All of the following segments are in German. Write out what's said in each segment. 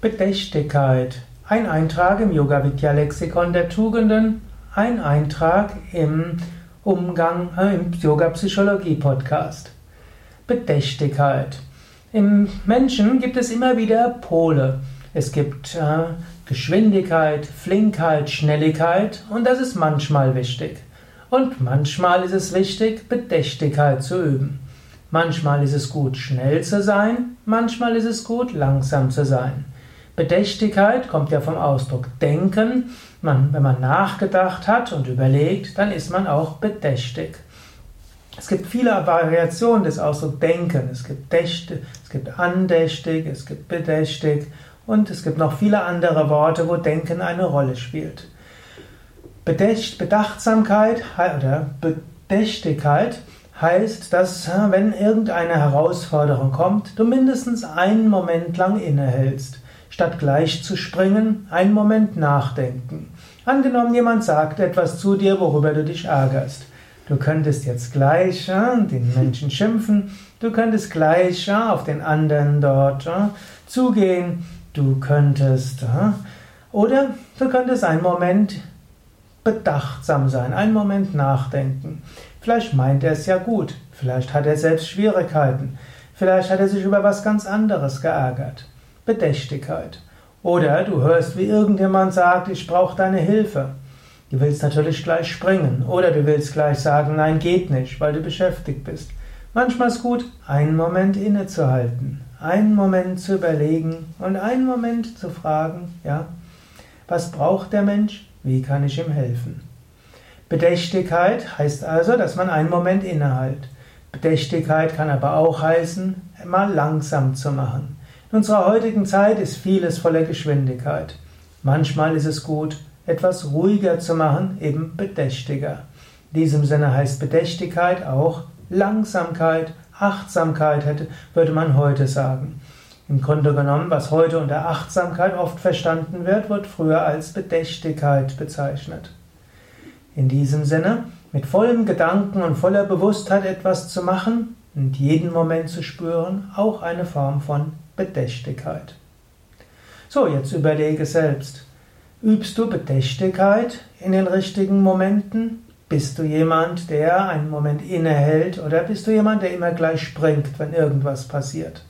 Bedächtigkeit. Ein Eintrag im Yoga Vidya Lexikon der Tugenden, ein Eintrag im Umgang äh, im Yoga Psychologie Podcast. Bedächtigkeit. Im Menschen gibt es immer wieder Pole. Es gibt äh, Geschwindigkeit, Flinkheit, Schnelligkeit und das ist manchmal wichtig. Und manchmal ist es wichtig, Bedächtigkeit zu üben. Manchmal ist es gut, schnell zu sein, manchmal ist es gut, langsam zu sein. Bedächtigkeit kommt ja vom Ausdruck denken. Man, wenn man nachgedacht hat und überlegt, dann ist man auch bedächtig. Es gibt viele Variationen des Ausdrucks denken. Es gibt dächtig, es gibt andächtig, es gibt bedächtig und es gibt noch viele andere Worte, wo Denken eine Rolle spielt. Bedächt, Bedachtsamkeit oder Bedächtigkeit heißt, dass wenn irgendeine Herausforderung kommt, du mindestens einen Moment lang innehältst. Statt gleich zu springen, einen Moment nachdenken. Angenommen, jemand sagt etwas zu dir, worüber du dich ärgerst. Du könntest jetzt gleich ja, den Menschen schimpfen, du könntest gleich ja, auf den anderen dort ja, zugehen, du könntest oder du könntest einen Moment bedachtsam sein, einen Moment nachdenken. Vielleicht meint er es ja gut, vielleicht hat er selbst Schwierigkeiten, vielleicht hat er sich über was ganz anderes geärgert. Bedächtigkeit. Oder du hörst, wie irgendjemand sagt, ich brauche deine Hilfe. Du willst natürlich gleich springen. Oder du willst gleich sagen, nein, geht nicht, weil du beschäftigt bist. Manchmal ist gut, einen Moment innezuhalten, einen Moment zu überlegen und einen Moment zu fragen, ja, was braucht der Mensch? Wie kann ich ihm helfen? Bedächtigkeit heißt also, dass man einen Moment innehält. Bedächtigkeit kann aber auch heißen, mal langsam zu machen. In unserer heutigen Zeit ist vieles voller Geschwindigkeit. Manchmal ist es gut, etwas ruhiger zu machen, eben bedächtiger. In diesem Sinne heißt Bedächtigkeit auch Langsamkeit, Achtsamkeit, würde man heute sagen. Im Grunde genommen, was heute unter Achtsamkeit oft verstanden wird, wird früher als Bedächtigkeit bezeichnet. In diesem Sinne, mit vollem Gedanken und voller Bewusstheit etwas zu machen und jeden Moment zu spüren, auch eine Form von Bedächtigkeit. So, jetzt überlege selbst. Übst du Bedächtigkeit in den richtigen Momenten? Bist du jemand, der einen Moment innehält oder bist du jemand, der immer gleich springt, wenn irgendwas passiert?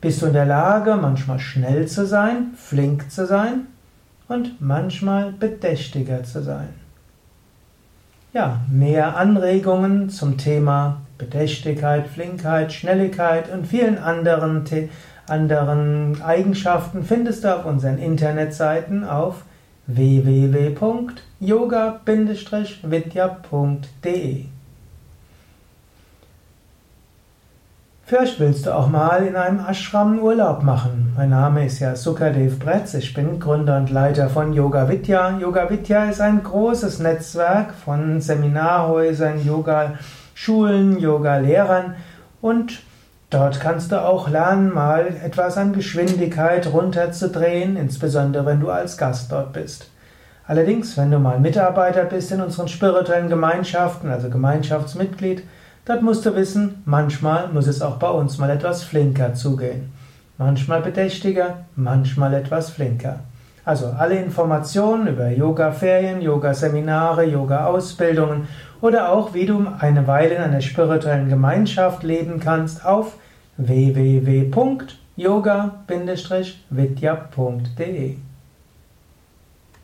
Bist du in der Lage, manchmal schnell zu sein, flink zu sein und manchmal bedächtiger zu sein? Ja, mehr Anregungen zum Thema Bedächtigkeit, Flinkheit, Schnelligkeit und vielen anderen Themen anderen Eigenschaften findest du auf unseren Internetseiten auf www.yoga-vidya.de. Vielleicht willst du auch mal in einem Ashram Urlaub machen. Mein Name ist ja Sukadev Bretz, ich bin Gründer und Leiter von Yoga Vidya. Yoga Vidya ist ein großes Netzwerk von Seminarhäusern, Yoga-Schulen, Yoga-Lehrern und Dort kannst du auch lernen, mal etwas an Geschwindigkeit runterzudrehen, insbesondere wenn du als Gast dort bist. Allerdings, wenn du mal Mitarbeiter bist in unseren spirituellen Gemeinschaften, also Gemeinschaftsmitglied, dort musst du wissen, manchmal muss es auch bei uns mal etwas flinker zugehen. Manchmal bedächtiger, manchmal etwas flinker. Also alle Informationen über Yoga-Ferien, Yoga-Seminare, Yoga-Ausbildungen oder auch wie du eine Weile in einer spirituellen Gemeinschaft leben kannst auf www.yoga-vidya.de